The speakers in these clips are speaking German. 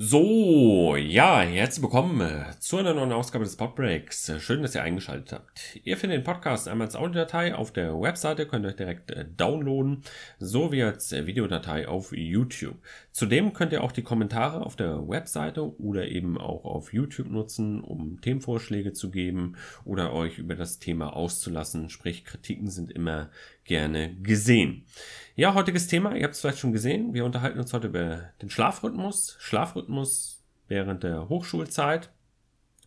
So, ja, herzlich willkommen äh, zu einer neuen Ausgabe des Podbreaks. Äh, schön, dass ihr eingeschaltet habt. Ihr findet den Podcast einmal als Audiodatei auf der Webseite, könnt ihr euch direkt äh, downloaden, sowie als Videodatei auf YouTube. Zudem könnt ihr auch die Kommentare auf der Webseite oder eben auch auf YouTube nutzen, um Themenvorschläge zu geben oder euch über das Thema auszulassen. Sprich, Kritiken sind immer gerne gesehen. Ja, heutiges Thema, ihr habt es vielleicht schon gesehen, wir unterhalten uns heute über den Schlafrhythmus, Schlafrhythmus während der Hochschulzeit.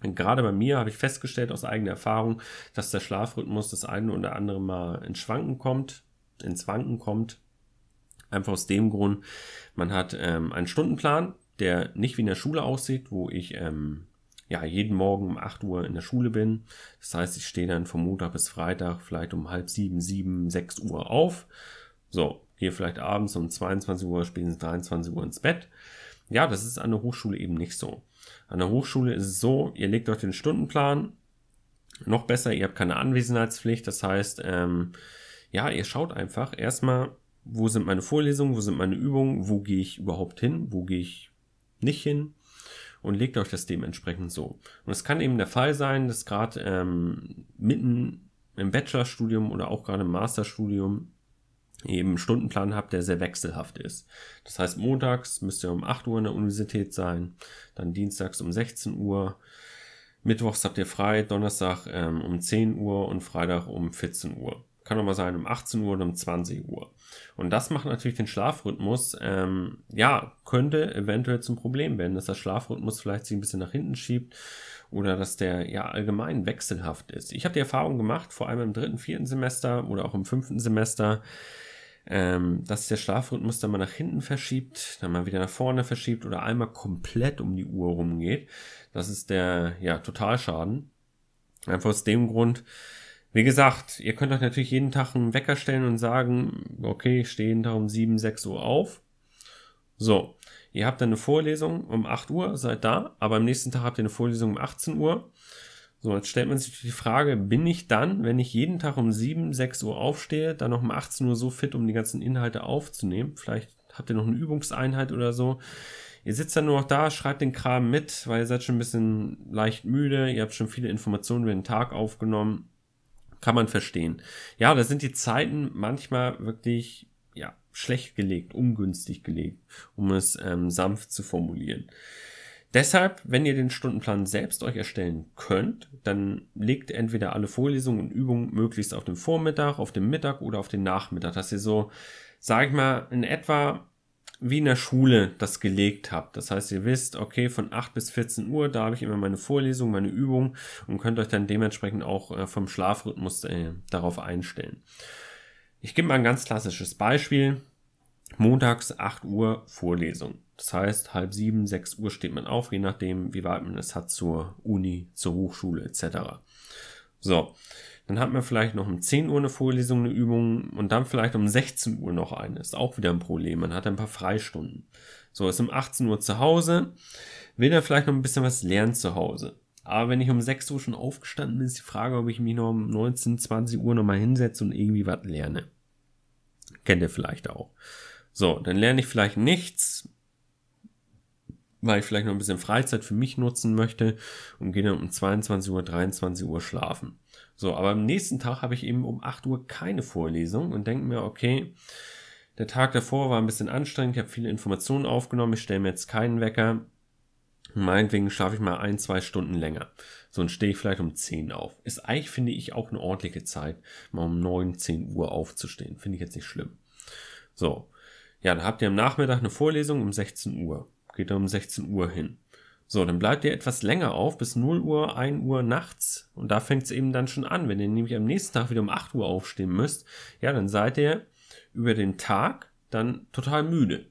Und gerade bei mir habe ich festgestellt aus eigener Erfahrung, dass der Schlafrhythmus das eine oder andere Mal ins Schwanken kommt, ins Wanken kommt. Einfach aus dem Grund, man hat ähm, einen Stundenplan, der nicht wie in der Schule aussieht, wo ich ähm, ja, jeden Morgen um 8 Uhr in der Schule bin. Das heißt, ich stehe dann von Montag bis Freitag vielleicht um halb sieben, sieben, sechs Uhr auf. So, gehe vielleicht abends um 22 Uhr, spätestens 23 Uhr ins Bett. Ja, das ist an der Hochschule eben nicht so. An der Hochschule ist es so, ihr legt euch den Stundenplan. Noch besser, ihr habt keine Anwesenheitspflicht. Das heißt, ähm, ja, ihr schaut einfach erstmal, wo sind meine Vorlesungen, wo sind meine Übungen, wo gehe ich überhaupt hin, wo gehe ich nicht hin und legt euch das dementsprechend so. Und es kann eben der Fall sein, dass gerade ähm, mitten im Bachelorstudium oder auch gerade im Masterstudium eben einen Stundenplan habt, der sehr wechselhaft ist. Das heißt, montags müsst ihr um 8 Uhr in der Universität sein, dann dienstags um 16 Uhr, mittwochs habt ihr frei, Donnerstag ähm, um 10 Uhr und Freitag um 14 Uhr. Kann auch mal sein um 18 Uhr oder um 20 Uhr. Und das macht natürlich den Schlafrhythmus, ähm, ja, könnte eventuell zum Problem werden, dass der Schlafrhythmus vielleicht sich ein bisschen nach hinten schiebt oder dass der ja allgemein wechselhaft ist. Ich habe die Erfahrung gemacht, vor allem im dritten, vierten Semester oder auch im fünften Semester, ähm, dass der Schlafrhythmus dann mal nach hinten verschiebt, dann mal wieder nach vorne verschiebt oder einmal komplett um die Uhr rumgeht. Das ist der ja Totalschaden. Einfach aus dem Grund, wie gesagt, ihr könnt euch natürlich jeden Tag einen Wecker stellen und sagen, okay, ich stehe jeden Tag um 7, 6 Uhr auf. So, ihr habt dann eine Vorlesung um 8 Uhr, seid da, aber am nächsten Tag habt ihr eine Vorlesung um 18 Uhr. So, jetzt stellt man sich die Frage, bin ich dann, wenn ich jeden Tag um 7, 6 Uhr aufstehe, dann noch um 18 Uhr so fit, um die ganzen Inhalte aufzunehmen? Vielleicht habt ihr noch eine Übungseinheit oder so. Ihr sitzt dann nur noch da, schreibt den Kram mit, weil ihr seid schon ein bisschen leicht müde, ihr habt schon viele Informationen über den Tag aufgenommen kann man verstehen. Ja, da sind die Zeiten manchmal wirklich ja, schlecht gelegt, ungünstig gelegt, um es ähm, sanft zu formulieren. Deshalb, wenn ihr den Stundenplan selbst euch erstellen könnt, dann legt entweder alle Vorlesungen und Übungen möglichst auf den Vormittag, auf den Mittag oder auf den Nachmittag, dass ihr so, sag ich mal, in etwa wie in der Schule das gelegt habt. Das heißt, ihr wisst, okay, von 8 bis 14 Uhr, da habe ich immer meine Vorlesung, meine Übung und könnt euch dann dementsprechend auch äh, vom Schlafrhythmus äh, darauf einstellen. Ich gebe mal ein ganz klassisches Beispiel. Montags 8 Uhr Vorlesung. Das heißt, halb sieben, 6 Uhr steht man auf, je nachdem, wie weit man es hat zur Uni, zur Hochschule etc. So, dann hat man vielleicht noch um 10 Uhr eine Vorlesung, eine Übung und dann vielleicht um 16 Uhr noch eine. Ist auch wieder ein Problem. Man hat ein paar Freistunden. So, ist um 18 Uhr zu Hause, will dann vielleicht noch ein bisschen was lernen zu Hause. Aber wenn ich um 6 Uhr schon aufgestanden bin, ist die Frage, ob ich mich noch um 19, 20 Uhr nochmal hinsetze und irgendwie was lerne. Kennt ihr vielleicht auch. So, dann lerne ich vielleicht nichts, weil ich vielleicht noch ein bisschen Freizeit für mich nutzen möchte und gehe dann um 22 Uhr, 23 Uhr schlafen. So, aber am nächsten Tag habe ich eben um 8 Uhr keine Vorlesung und denke mir, okay, der Tag davor war ein bisschen anstrengend, ich habe viele Informationen aufgenommen, ich stelle mir jetzt keinen Wecker. Meinetwegen schlafe ich mal ein, zwei Stunden länger. So, und stehe ich vielleicht um 10 auf. Ist eigentlich, finde ich, auch eine ordentliche Zeit, mal um 9, 10 Uhr aufzustehen. Finde ich jetzt nicht schlimm. So. Ja, dann habt ihr am Nachmittag eine Vorlesung um 16 Uhr. Geht dann um 16 Uhr hin. So, dann bleibt ihr etwas länger auf, bis 0 Uhr, 1 Uhr nachts. Und da fängt es eben dann schon an. Wenn ihr nämlich am nächsten Tag wieder um 8 Uhr aufstehen müsst, ja, dann seid ihr über den Tag dann total müde.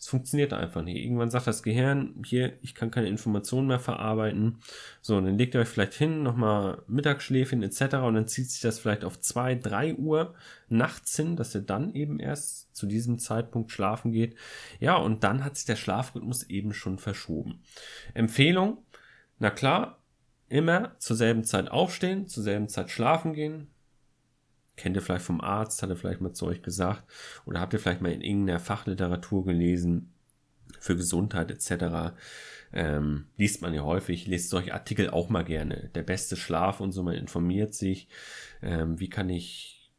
Es funktioniert einfach nicht. Irgendwann sagt das Gehirn, hier, ich kann keine Informationen mehr verarbeiten. So, dann legt ihr euch vielleicht hin, nochmal Mittagsschläfchen etc. Und dann zieht sich das vielleicht auf zwei, drei Uhr nachts hin, dass ihr dann eben erst zu diesem Zeitpunkt schlafen geht. Ja, und dann hat sich der Schlafrhythmus eben schon verschoben. Empfehlung, na klar, immer zur selben Zeit aufstehen, zur selben Zeit schlafen gehen, kennt ihr vielleicht vom Arzt, hat er vielleicht mal zu euch gesagt, oder habt ihr vielleicht mal in irgendeiner Fachliteratur gelesen, für Gesundheit etc. Ähm, liest man ja häufig, lest solche Artikel auch mal gerne. Der beste Schlaf und so, man informiert sich, ähm, wie kann ich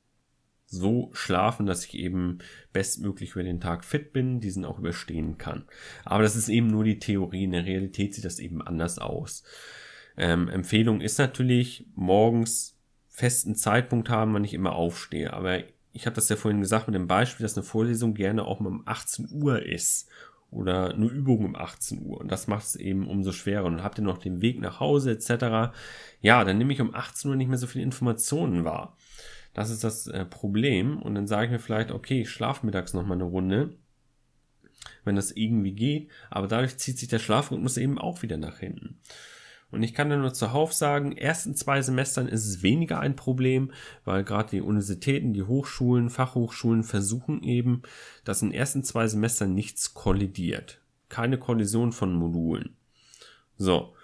so schlafen, dass ich eben bestmöglich über den Tag fit bin, diesen auch überstehen kann. Aber das ist eben nur die Theorie. In der Realität sieht das eben anders aus. Ähm, Empfehlung ist natürlich morgens festen Zeitpunkt haben, wann ich immer aufstehe. Aber ich habe das ja vorhin gesagt mit dem Beispiel, dass eine Vorlesung gerne auch mal um 18 Uhr ist oder eine Übung um 18 Uhr. Und das macht es eben umso schwerer. Und habt ihr noch den Weg nach Hause etc. Ja, dann nehme ich um 18 Uhr nicht mehr so viele Informationen wahr. Das ist das äh, Problem. Und dann sage ich mir vielleicht, okay, ich schlafe mittags noch mal eine Runde, wenn das irgendwie geht. Aber dadurch zieht sich der Schlafrhythmus eben auch wieder nach hinten. Und ich kann dann nur zuhauf sagen, ersten zwei Semestern ist es weniger ein Problem, weil gerade die Universitäten, die Hochschulen, Fachhochschulen versuchen eben, dass in ersten zwei Semestern nichts kollidiert. Keine Kollision von Modulen. So.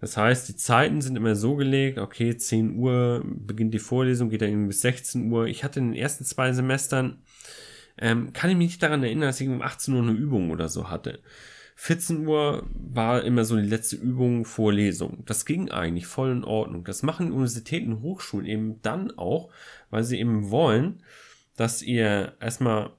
Das heißt, die Zeiten sind immer so gelegt, okay, 10 Uhr beginnt die Vorlesung, geht dann irgendwie bis 16 Uhr. Ich hatte in den ersten zwei Semestern, ähm, kann ich mich nicht daran erinnern, dass ich um 18 Uhr eine Übung oder so hatte. 14 Uhr war immer so die letzte Übung Vorlesung. Das ging eigentlich voll in Ordnung. Das machen Universitäten und Hochschulen eben dann auch, weil sie eben wollen, dass ihr erstmal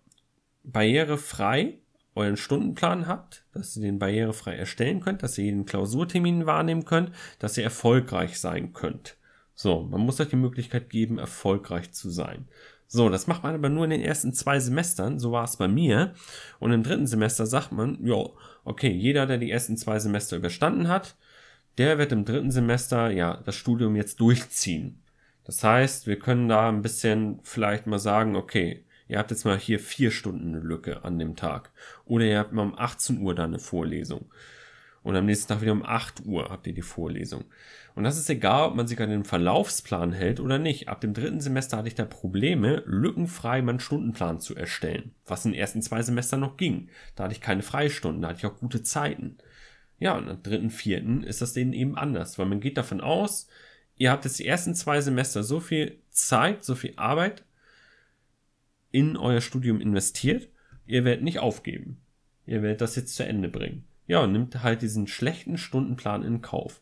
barrierefrei euren Stundenplan habt, dass ihr den barrierefrei erstellen könnt, dass ihr jeden Klausurtermin wahrnehmen könnt, dass ihr erfolgreich sein könnt. So, man muss euch die Möglichkeit geben, erfolgreich zu sein. So, das macht man aber nur in den ersten zwei Semestern, so war es bei mir. Und im dritten Semester sagt man, ja, okay, jeder, der die ersten zwei Semester überstanden hat, der wird im dritten Semester ja das Studium jetzt durchziehen. Das heißt, wir können da ein bisschen vielleicht mal sagen, okay, ihr habt jetzt mal hier vier Stunden eine Lücke an dem Tag. Oder ihr habt mal um 18 Uhr da eine Vorlesung. Und am nächsten Tag wieder um 8 Uhr habt ihr die Vorlesung. Und das ist egal, ob man sich an den Verlaufsplan hält oder nicht. Ab dem dritten Semester hatte ich da Probleme, lückenfrei meinen Stundenplan zu erstellen. Was in den ersten zwei Semestern noch ging. Da hatte ich keine Freistunden, da hatte ich auch gute Zeiten. Ja, und am dritten, vierten ist das denen eben anders, weil man geht davon aus, ihr habt jetzt die ersten zwei Semester so viel Zeit, so viel Arbeit in euer Studium investiert, ihr werdet nicht aufgeben. Ihr werdet das jetzt zu Ende bringen. Ja, und nimmt halt diesen schlechten Stundenplan in Kauf.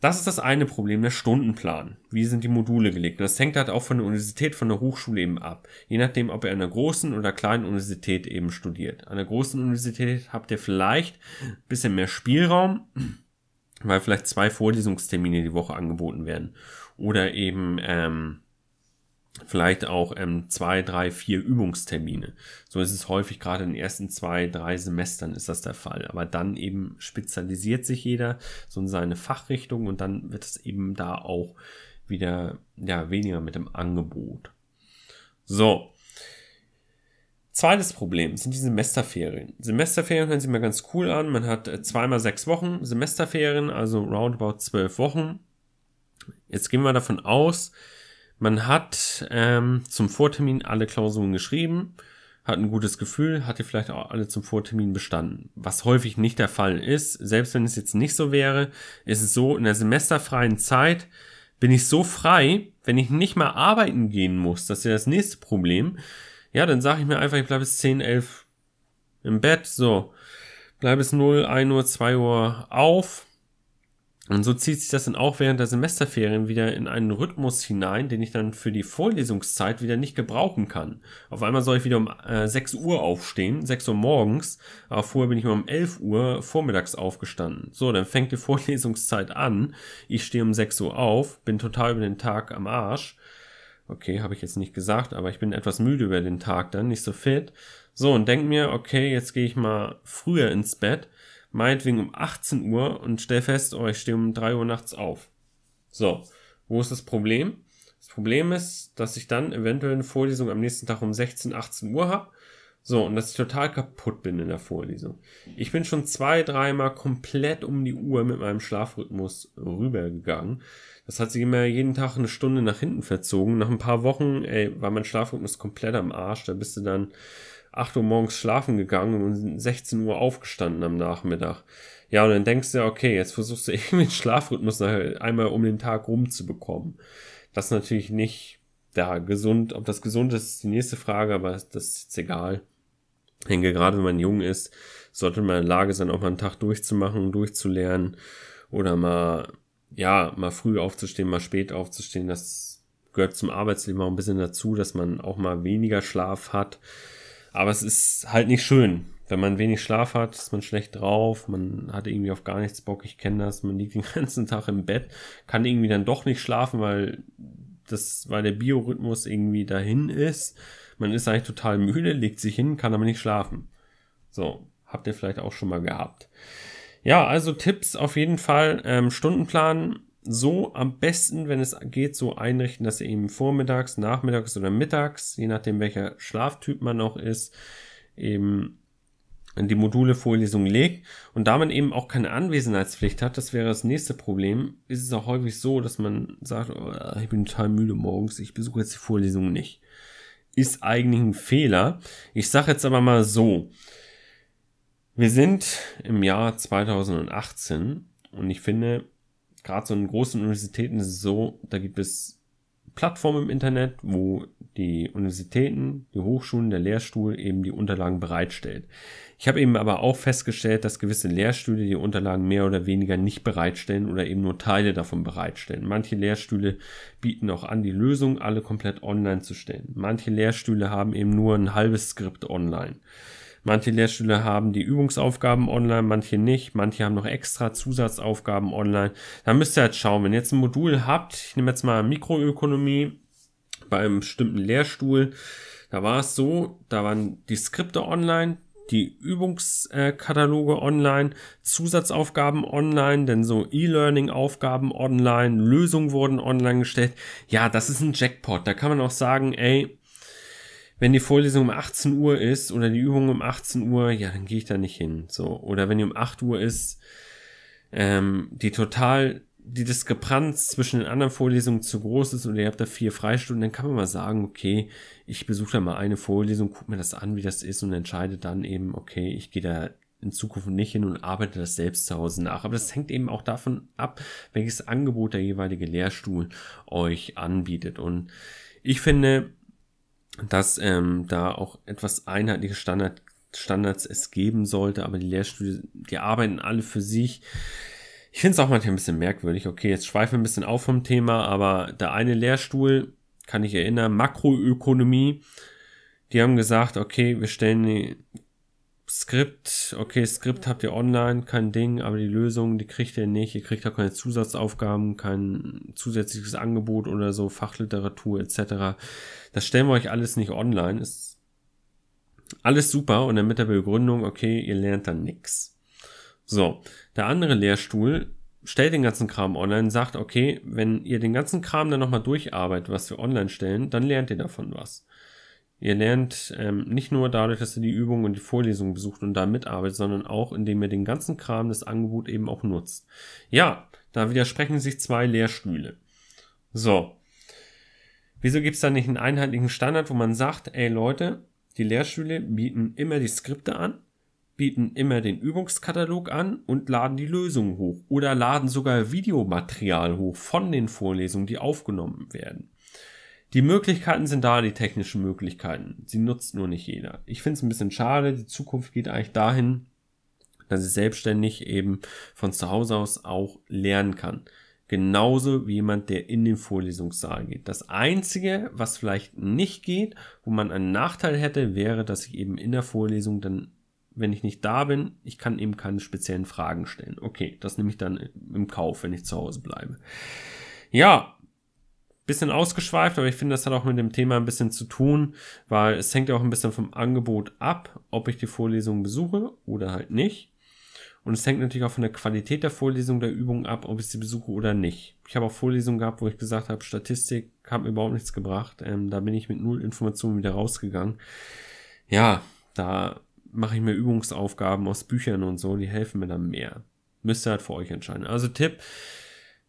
Das ist das eine Problem, der Stundenplan. Wie sind die Module gelegt? Das hängt halt auch von der Universität, von der Hochschule eben ab. Je nachdem, ob ihr an einer großen oder kleinen Universität eben studiert. An der großen Universität habt ihr vielleicht ein bisschen mehr Spielraum, weil vielleicht zwei Vorlesungstermine die Woche angeboten werden. Oder eben ähm, vielleicht auch ähm, zwei, drei, vier Übungstermine. So ist es häufig gerade in den ersten zwei, drei Semestern ist das der Fall. Aber dann eben spezialisiert sich jeder so in seine Fachrichtung und dann wird es eben da auch wieder ja weniger mit dem Angebot. So. Zweites Problem sind die Semesterferien. Semesterferien hören sich mal ganz cool an. Man hat äh, zweimal sechs Wochen Semesterferien, also roundabout zwölf Wochen. Jetzt gehen wir davon aus, man hat ähm, zum Vortermin alle Klausuren geschrieben, hat ein gutes Gefühl, hat die vielleicht auch alle zum Vortermin bestanden. Was häufig nicht der Fall ist, selbst wenn es jetzt nicht so wäre, ist es so, in der semesterfreien Zeit bin ich so frei, wenn ich nicht mal arbeiten gehen muss, das ist ja das nächste Problem. Ja, dann sage ich mir einfach, ich bleibe bis 10, 11 im Bett, so, bleibe bis 0, 1 Uhr, 2 Uhr auf, und so zieht sich das dann auch während der Semesterferien wieder in einen Rhythmus hinein, den ich dann für die Vorlesungszeit wieder nicht gebrauchen kann. Auf einmal soll ich wieder um äh, 6 Uhr aufstehen, 6 Uhr morgens, aber vorher bin ich mal um 11 Uhr vormittags aufgestanden. So, dann fängt die Vorlesungszeit an, ich stehe um 6 Uhr auf, bin total über den Tag am Arsch. Okay, habe ich jetzt nicht gesagt, aber ich bin etwas müde über den Tag dann, nicht so fit. So, und denk mir, okay, jetzt gehe ich mal früher ins Bett meinetwegen um 18 Uhr und stell fest, oh, ich stehe um 3 Uhr nachts auf. So, wo ist das Problem? Das Problem ist, dass ich dann eventuell eine Vorlesung am nächsten Tag um 16, 18 Uhr habe. So, und dass ich total kaputt bin in der Vorlesung. Ich bin schon zwei, dreimal komplett um die Uhr mit meinem Schlafrhythmus rübergegangen. Das hat sich immer jeden Tag eine Stunde nach hinten verzogen. Nach ein paar Wochen, ey, war mein Schlafrhythmus komplett am Arsch. Da bist du dann 8 Uhr morgens schlafen gegangen und 16 Uhr aufgestanden am Nachmittag. Ja, und dann denkst du ja, okay, jetzt versuchst du irgendwie den Schlafrhythmus einmal um den Tag rumzubekommen. Das ist natürlich nicht da gesund. Ob das gesund ist, ist die nächste Frage, aber das ist jetzt egal. Ich denke, gerade wenn man jung ist, sollte man in der Lage sein, auch mal einen Tag durchzumachen, durchzulernen oder mal, ja, mal früh aufzustehen, mal spät aufzustehen. Das gehört zum Arbeitsleben auch ein bisschen dazu, dass man auch mal weniger Schlaf hat. Aber es ist halt nicht schön. Wenn man wenig Schlaf hat, ist man schlecht drauf, man hat irgendwie auf gar nichts Bock, ich kenne das, man liegt den ganzen Tag im Bett, kann irgendwie dann doch nicht schlafen, weil das, weil der Biorhythmus irgendwie dahin ist. Man ist eigentlich total müde, legt sich hin, kann aber nicht schlafen. So, habt ihr vielleicht auch schon mal gehabt. Ja, also Tipps auf jeden Fall. Ähm, Stundenplan so am besten, wenn es geht, so einrichten, dass ihr eben vormittags, nachmittags oder mittags, je nachdem welcher Schlaftyp man noch ist, eben die Module Vorlesung legt und da man eben auch keine Anwesenheitspflicht hat, das wäre das nächste Problem, ist es auch häufig so, dass man sagt, oh, ich bin total müde morgens, ich besuche jetzt die Vorlesung nicht. Ist eigentlich ein Fehler. Ich sage jetzt aber mal so, wir sind im Jahr 2018 und ich finde, gerade so in großen Universitäten ist es so, da gibt es Plattformen im Internet, wo die Universitäten, die Hochschulen, der Lehrstuhl eben die Unterlagen bereitstellt. Ich habe eben aber auch festgestellt, dass gewisse Lehrstühle die Unterlagen mehr oder weniger nicht bereitstellen oder eben nur Teile davon bereitstellen. Manche Lehrstühle bieten auch an, die Lösung alle komplett online zu stellen. Manche Lehrstühle haben eben nur ein halbes Skript online. Manche Lehrstühle haben die Übungsaufgaben online, manche nicht. Manche haben noch extra Zusatzaufgaben online. Da müsst ihr halt schauen, wenn ihr jetzt ein Modul habt, ich nehme jetzt mal Mikroökonomie bei einem bestimmten Lehrstuhl, da war es so, da waren die Skripte online, die Übungskataloge online, Zusatzaufgaben online, denn so E-Learning-Aufgaben online, Lösungen wurden online gestellt. Ja, das ist ein Jackpot. Da kann man auch sagen, ey, wenn die Vorlesung um 18 Uhr ist oder die Übung um 18 Uhr, ja, dann gehe ich da nicht hin. So. Oder wenn die um 8 Uhr ist, ähm, die total die Diskrepanz zwischen den anderen Vorlesungen zu groß ist oder ihr habt da vier Freistunden, dann kann man mal sagen, okay, ich besuche da mal eine Vorlesung, guck mir das an, wie das ist und entscheide dann eben, okay, ich gehe da in Zukunft nicht hin und arbeite das selbst zu Hause nach. Aber das hängt eben auch davon ab, welches Angebot der jeweilige Lehrstuhl euch anbietet. Und ich finde, dass ähm, da auch etwas einheitliche Standard, Standards es geben sollte, aber die Lehrstühle, die arbeiten alle für sich. Ich finde es auch manchmal ein bisschen merkwürdig. Okay, jetzt schweife ein bisschen auf vom Thema, aber der eine Lehrstuhl, kann ich erinnern, Makroökonomie, die haben gesagt, okay, wir stellen die Skript, okay, Skript habt ihr online, kein Ding, aber die Lösung, die kriegt ihr nicht. Ihr kriegt auch keine Zusatzaufgaben, kein zusätzliches Angebot oder so, Fachliteratur etc. Das stellen wir euch alles nicht online. Ist alles super und dann mit der Begründung, okay, ihr lernt dann nix. So, der andere Lehrstuhl stellt den ganzen Kram online, sagt, okay, wenn ihr den ganzen Kram dann nochmal durcharbeitet, was wir online stellen, dann lernt ihr davon was. Ihr lernt ähm, nicht nur dadurch, dass ihr die Übungen und die Vorlesungen besucht und da mitarbeitet, sondern auch, indem ihr den ganzen Kram, das Angebot eben auch nutzt. Ja, da widersprechen sich zwei Lehrstühle. So. Wieso gibt's da nicht einen einheitlichen Standard, wo man sagt, ey Leute, die Lehrstühle bieten immer die Skripte an, bieten immer den Übungskatalog an und laden die Lösungen hoch oder laden sogar Videomaterial hoch von den Vorlesungen, die aufgenommen werden. Die Möglichkeiten sind da, die technischen Möglichkeiten. Sie nutzt nur nicht jeder. Ich finde es ein bisschen schade. Die Zukunft geht eigentlich dahin, dass ich selbstständig eben von zu Hause aus auch lernen kann. Genauso wie jemand, der in den Vorlesungssaal geht. Das Einzige, was vielleicht nicht geht, wo man einen Nachteil hätte, wäre, dass ich eben in der Vorlesung dann wenn ich nicht da bin, ich kann eben keine speziellen Fragen stellen. Okay, das nehme ich dann im Kauf, wenn ich zu Hause bleibe. Ja, bisschen ausgeschweift, aber ich finde, das hat auch mit dem Thema ein bisschen zu tun, weil es hängt ja auch ein bisschen vom Angebot ab, ob ich die Vorlesung besuche oder halt nicht. Und es hängt natürlich auch von der Qualität der Vorlesung, der Übung ab, ob ich sie besuche oder nicht. Ich habe auch Vorlesungen gehabt, wo ich gesagt habe, Statistik hat mir überhaupt nichts gebracht. Ähm, da bin ich mit null Informationen wieder rausgegangen. Ja, da mache ich mir Übungsaufgaben aus Büchern und so, die helfen mir dann mehr. Müsst ihr halt für euch entscheiden. Also Tipp,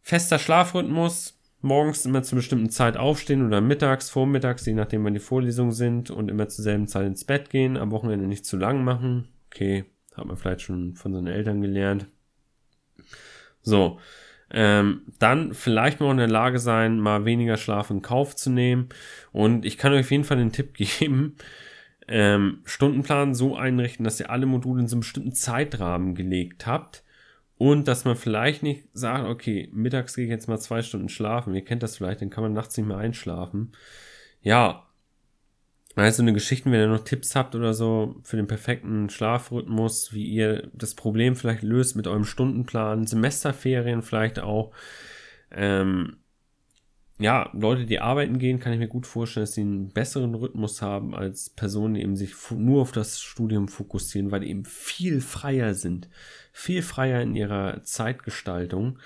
fester Schlafrhythmus, morgens immer zu bestimmten Zeit aufstehen oder mittags, vormittags, je nachdem wann die Vorlesungen sind und immer zur selben Zeit ins Bett gehen, am Wochenende nicht zu lang machen. Okay, hat man vielleicht schon von seinen Eltern gelernt. So, ähm, dann vielleicht mal in der Lage sein, mal weniger Schlaf in Kauf zu nehmen. Und ich kann euch auf jeden Fall den Tipp geben, ähm, Stundenplan so einrichten, dass ihr alle Module in so einem bestimmten Zeitrahmen gelegt habt und dass man vielleicht nicht sagt, okay, mittags gehe ich jetzt mal zwei Stunden schlafen. Ihr kennt das vielleicht, dann kann man nachts nicht mehr einschlafen. Ja, also eine Geschichte, wenn ihr noch Tipps habt oder so für den perfekten Schlafrhythmus, wie ihr das Problem vielleicht löst mit eurem Stundenplan, Semesterferien vielleicht auch. Ähm, ja, Leute, die arbeiten gehen, kann ich mir gut vorstellen, dass sie einen besseren Rhythmus haben als Personen, die eben sich nur auf das Studium fokussieren, weil die eben viel freier sind, viel freier in ihrer Zeitgestaltung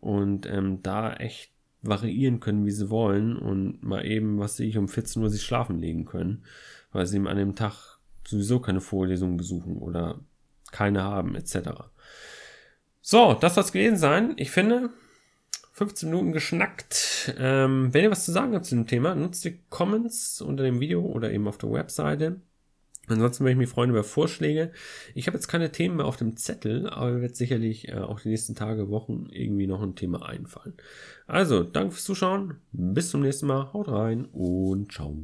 und ähm, da echt variieren können, wie sie wollen und mal eben, was sehe ich, um 14 Uhr sich schlafen legen können, weil sie eben an dem Tag sowieso keine Vorlesungen besuchen oder keine haben, etc. So, das soll es gewesen sein. Ich finde, 15 Minuten geschnackt. Ähm, wenn ihr was zu sagen habt zu dem Thema, nutzt die Comments unter dem Video oder eben auf der Webseite. Ansonsten würde ich mich freuen über Vorschläge. Ich habe jetzt keine Themen mehr auf dem Zettel, aber wird sicherlich äh, auch die nächsten Tage, Wochen irgendwie noch ein Thema einfallen. Also, danke fürs Zuschauen. Bis zum nächsten Mal. Haut rein und ciao.